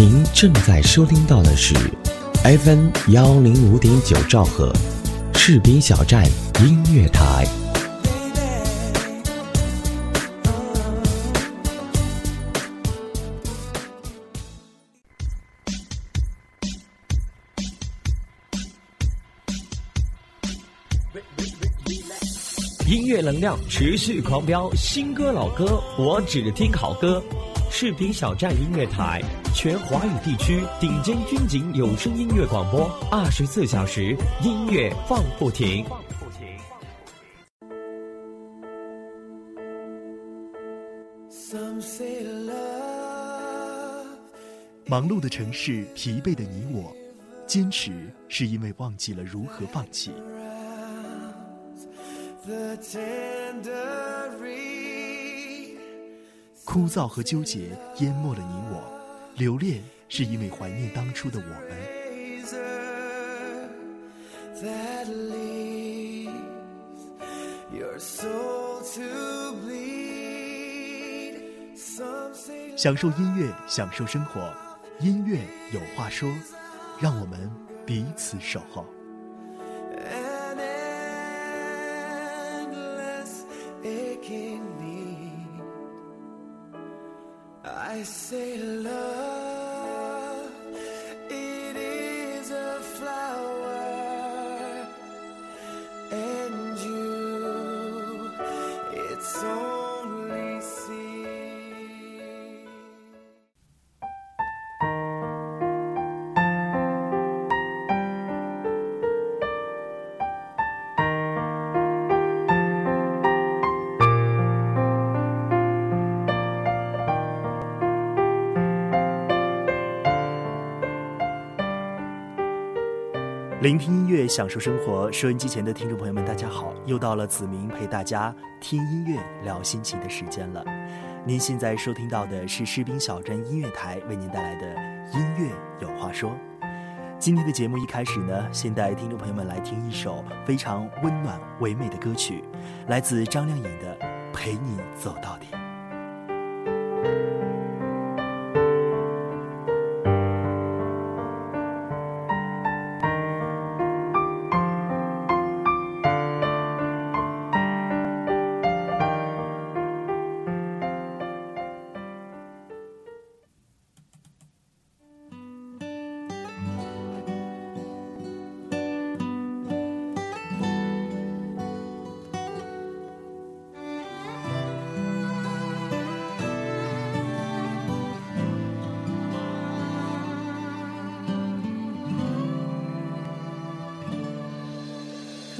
您正在收听到的是 FM 幺零五点九兆赫，赤兵小站音乐台。音乐能量持续狂飙，新歌老歌我只听好歌。视频小站音乐台，全华语地区顶尖军警有声音乐广播，二十四小时音乐放不停。忙碌的城市，疲惫的你我，坚持是因为忘记了如何放弃。枯燥和纠结淹没了你我，留恋是因为怀念当初的我们。享受音乐，享受生活，音乐有话说，让我们彼此守候。I say love. 聆听音乐，享受生活。收音机前的听众朋友们，大家好！又到了子明陪大家听音乐、聊心情的时间了。您现在收听到的是士兵小镇音乐台为您带来的音乐有话说。今天的节目一开始呢，先带听众朋友们来听一首非常温暖唯美的歌曲，来自张靓颖的《陪你走到底》。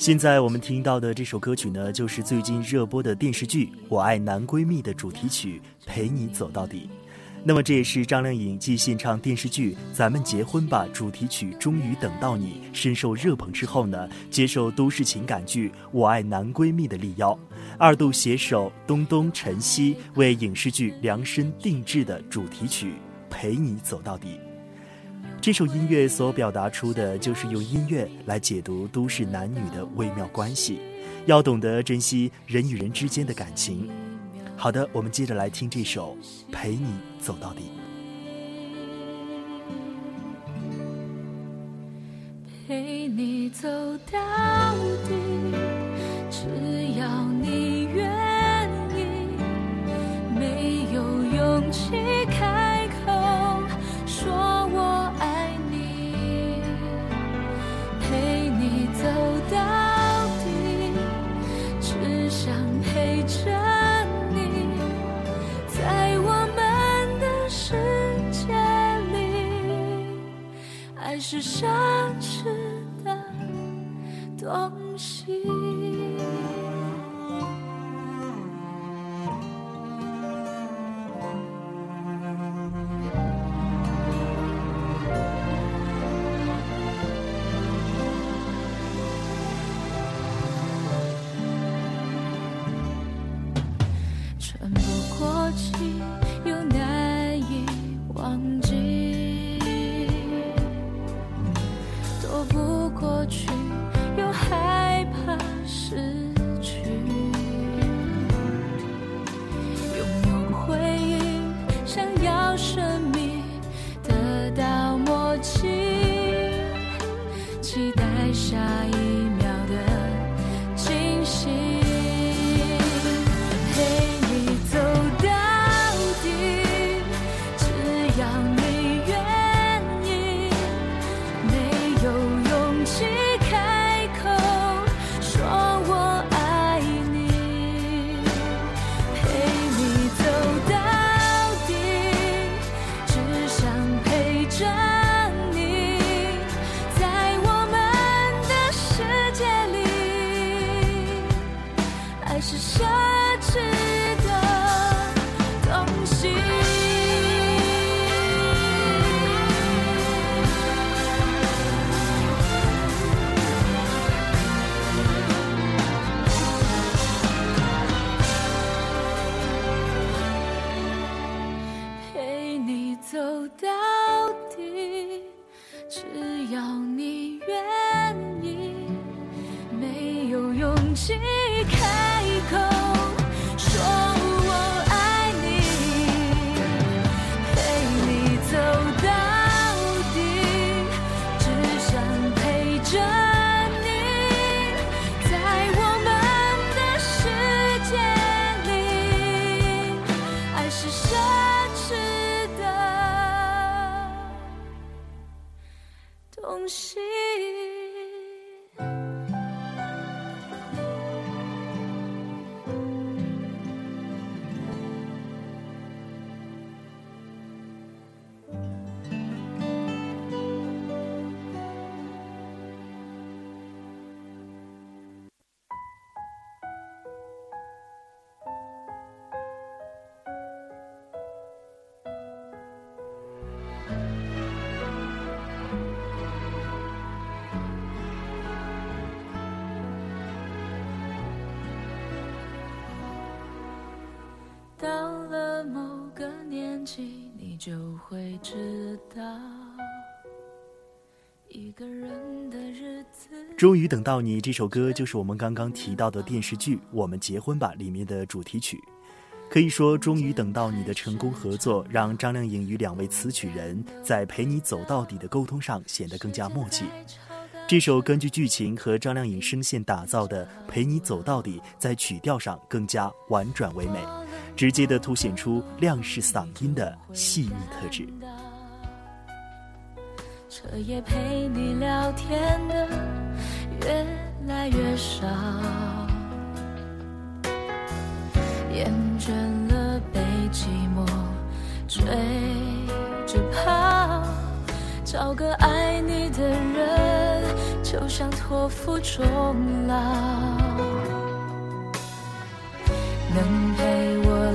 现在我们听到的这首歌曲呢，就是最近热播的电视剧《我爱男闺蜜》的主题曲《陪你走到底》。那么这也是张靓颖继献唱电视剧《咱们结婚吧》主题曲《终于等到你》深受热捧之后呢，接受都市情感剧《我爱男闺蜜》的力邀，二度携手东东、晨曦为影视剧量身定制的主题曲《陪你走到底》。这首音乐所表达出的就是用音乐来解读都市男女的微妙关系，要懂得珍惜人与人之间的感情。好的，我们接着来听这首《陪你走到底》。陪你走到底，只要你愿意，没有勇气开。是奢侈的东西。东西。个年纪，你就会知道，一个人的日子。终于等到你这首歌，就是我们刚刚提到的电视剧《我们结婚吧》里面的主题曲。可以说，终于等到你的成功合作，让张靓颖与两位词曲人在陪你走到底的沟通上显得更加默契。这首根据剧情和张靓颖声线打造的《陪你走到底》，在曲调上更加婉转唯美，直接的凸显出亮式嗓音的细腻特质。彻夜陪你聊天的越来越少，厌倦了被寂寞追着跑，找个爱你的人，就像托付终老。能陪我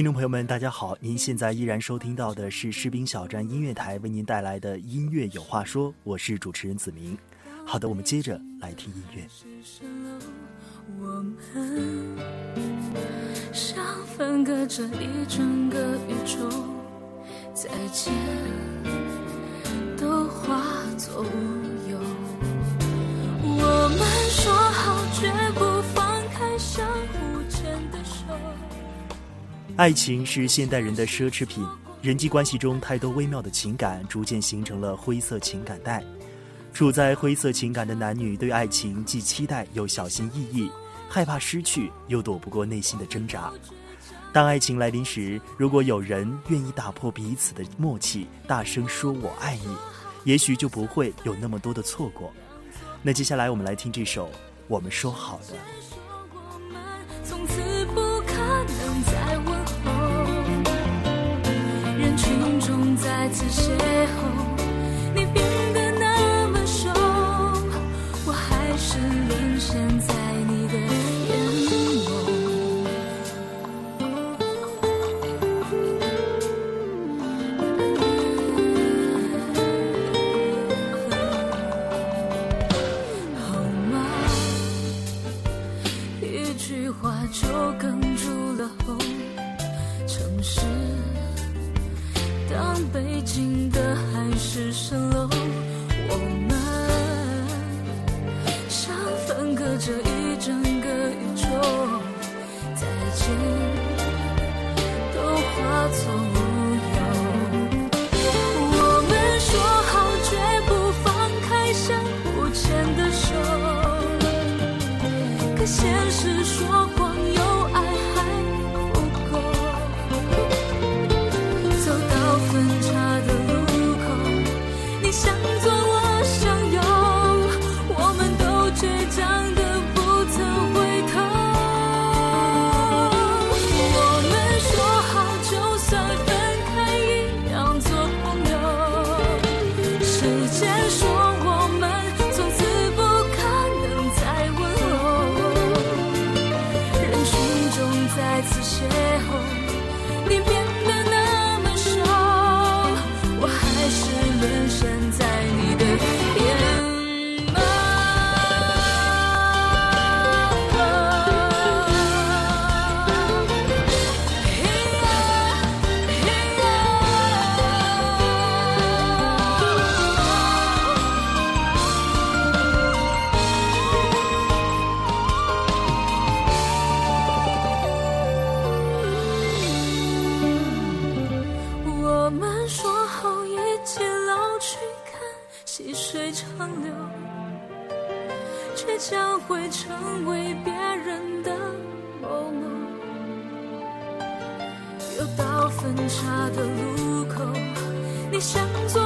听众朋友们，大家好！您现在依然收听到的是士兵小站音乐台为您带来的音乐有话说，我是主持人子明。好的，我们接着来听音乐。我们像分隔着一整个宇宙，再见都化作无忧。我们说好绝不放开相互牵的手。爱情是现代人的奢侈品，人际关系中太多微妙的情感，逐渐形成了灰色情感带。处在灰色情感的男女对爱情既期待又小心翼翼，害怕失去又躲不过内心的挣扎。当爱情来临时，如果有人愿意打破彼此的默契，大声说我爱你，也许就不会有那么多的错过。那接下来我们来听这首《我们说好的》。次邂逅，是蜃楼，我们像分隔着一整个宇宙，再见都化作交叉的路口，你向左，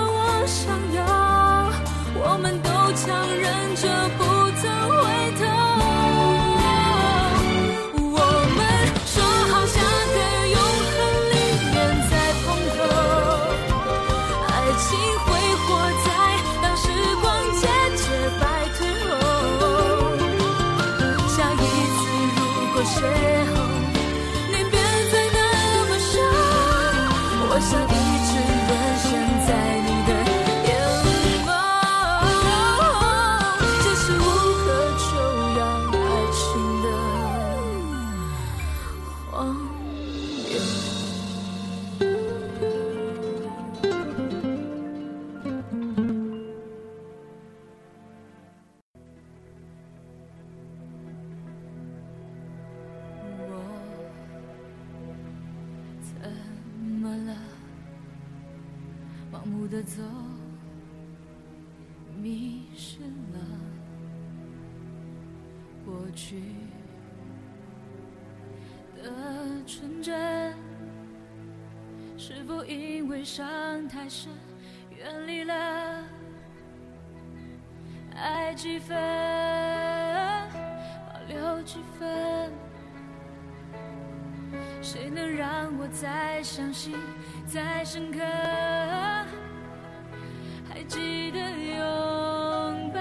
记得拥抱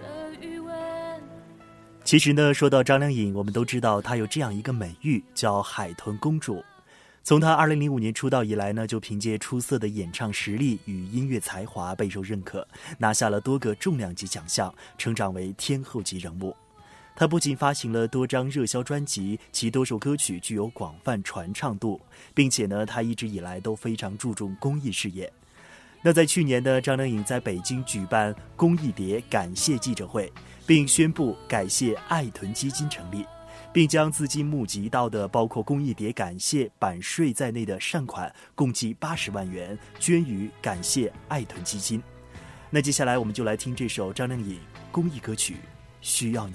的余温其实呢，说到张靓颖，我们都知道她有这样一个美誉，叫海豚公主。从她二零零五年出道以来呢，就凭借出色的演唱实力与音乐才华备受认可，拿下了多个重量级奖项，成长为天后级人物。她不仅发行了多张热销专辑，其多首歌曲具有广泛传唱度，并且呢，她一直以来都非常注重公益事业。那在去年呢，张靓颖在北京举办公益碟感谢记者会，并宣布感谢爱豚基金成立。并将资金募集到的包括公益碟感谢版税在内的善款共计八十万元捐予感谢爱豚基金。那接下来我们就来听这首张靓颖公益歌曲《需要你》。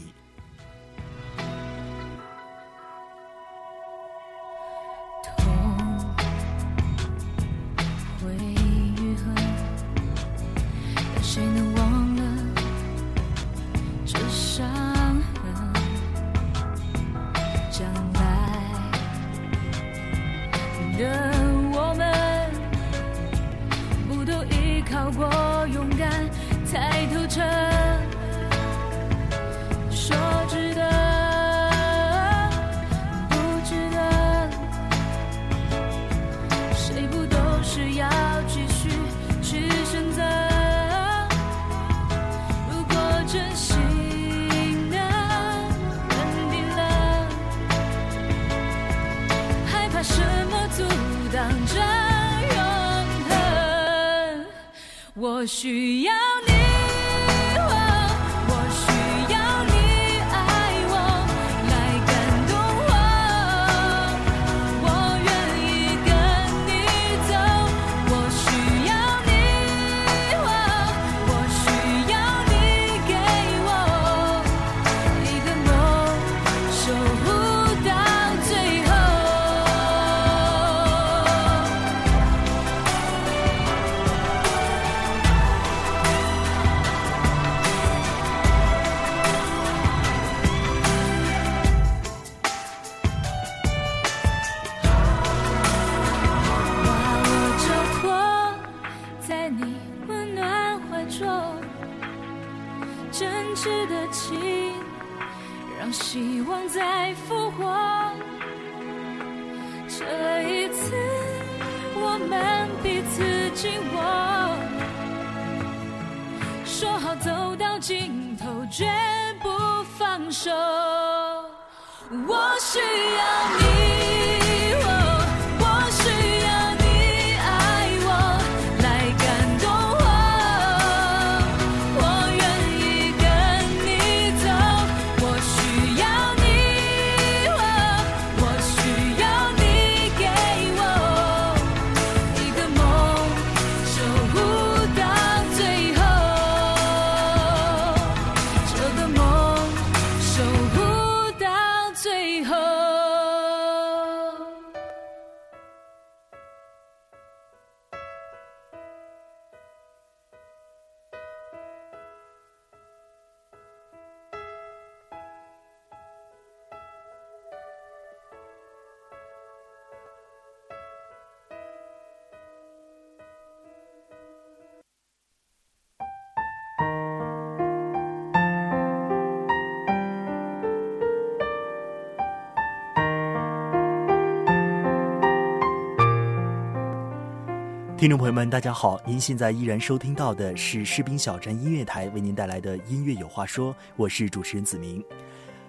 听众朋友们，大家好！您现在依然收听到的是士兵小站音乐台为您带来的音乐有话说，我是主持人子明。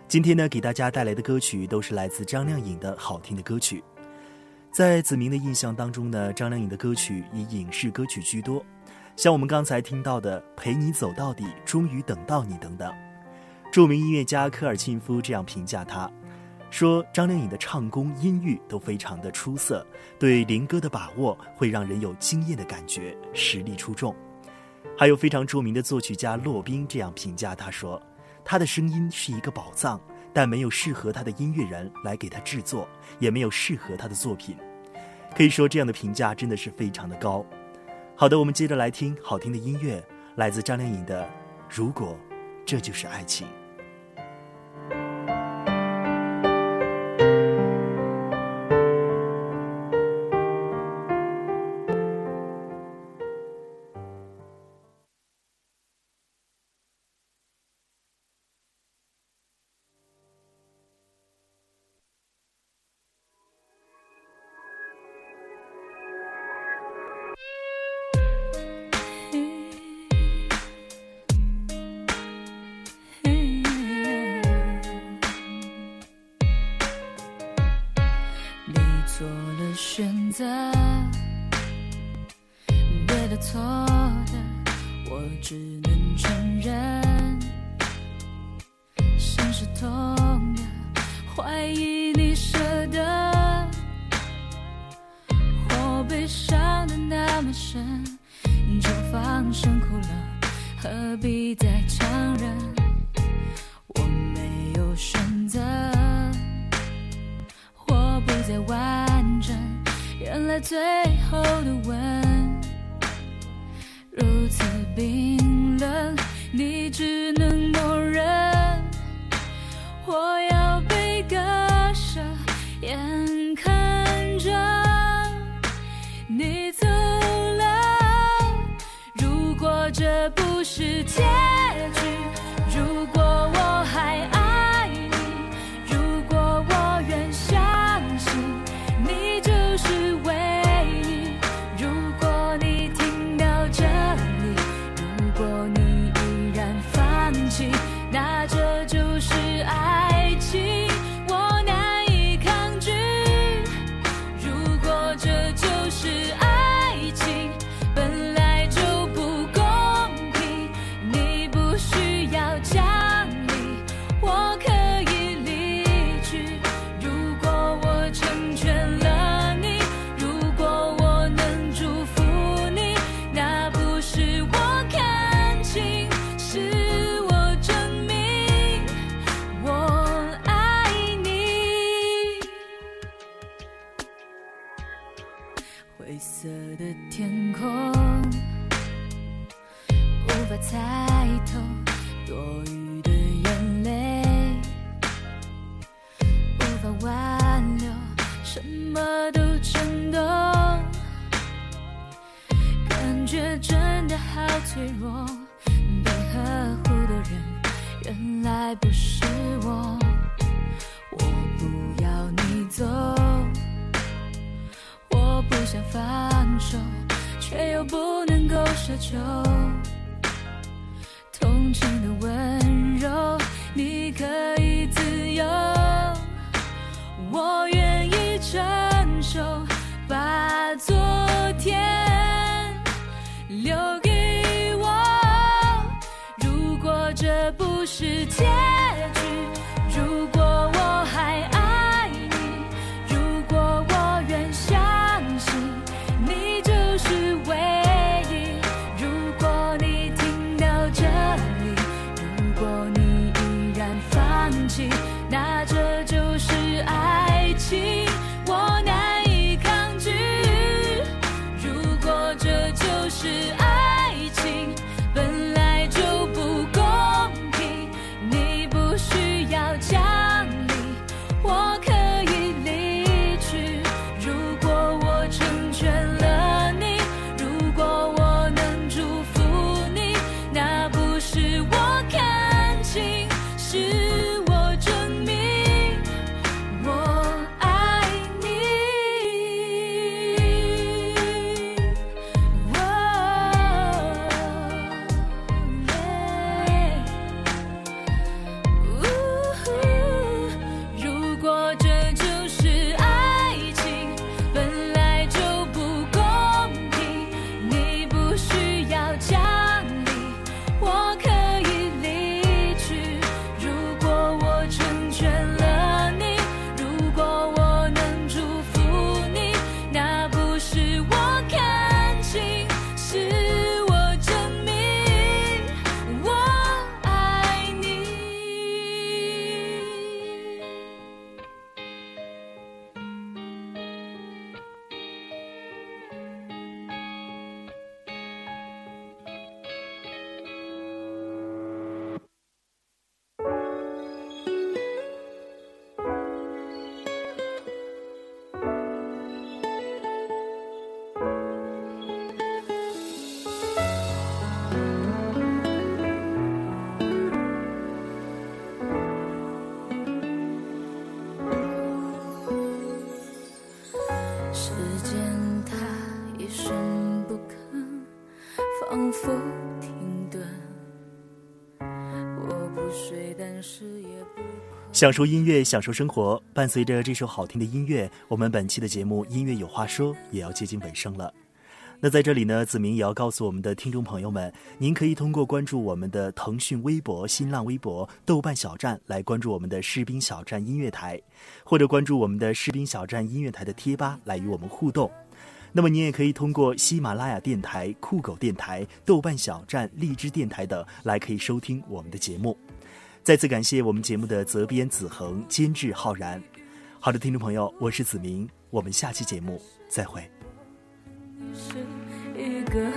今天呢，给大家带来的歌曲都是来自张靓颖的好听的歌曲。在子明的印象当中呢，张靓颖的歌曲以影视歌曲居多，像我们刚才听到的《陪你走到底》《终于等到你》等等。著名音乐家科尔沁夫这样评价她。说张靓颖的唱功、音域都非常的出色，对灵歌的把握会让人有惊艳的感觉，实力出众。还有非常著名的作曲家骆宾这样评价他说：“他的声音是一个宝藏，但没有适合他的音乐人来给他制作，也没有适合他的作品。”可以说这样的评价真的是非常的高。好的，我们接着来听好听的音乐，来自张靓颖的《如果这就是爱情》。择，对的错的，我只能承认。心是痛的，怀疑你舍得，我被伤的那么深，就放声哭了，何必再强忍？我没有选择，我不再挽。最后的吻如此冰冷，你只能默认。我要被割舍，眼看着你走了。如果这不是天留给我，如果这不是天。享受音乐，享受生活。伴随着这首好听的音乐，我们本期的节目《音乐有话说》也要接近尾声了。那在这里呢，子明也要告诉我们的听众朋友们，您可以通过关注我们的腾讯微博、新浪微博、豆瓣小站来关注我们的士兵小站音乐台，或者关注我们的士兵小站音乐台的贴吧来与我们互动。那么您也可以通过喜马拉雅电台、酷狗电台、豆瓣小站、荔枝电台等来可以收听我们的节目。再次感谢我们节目的责编子恒、监制浩然。好的，听众朋友，我是子明，我们下期节目再会。是一个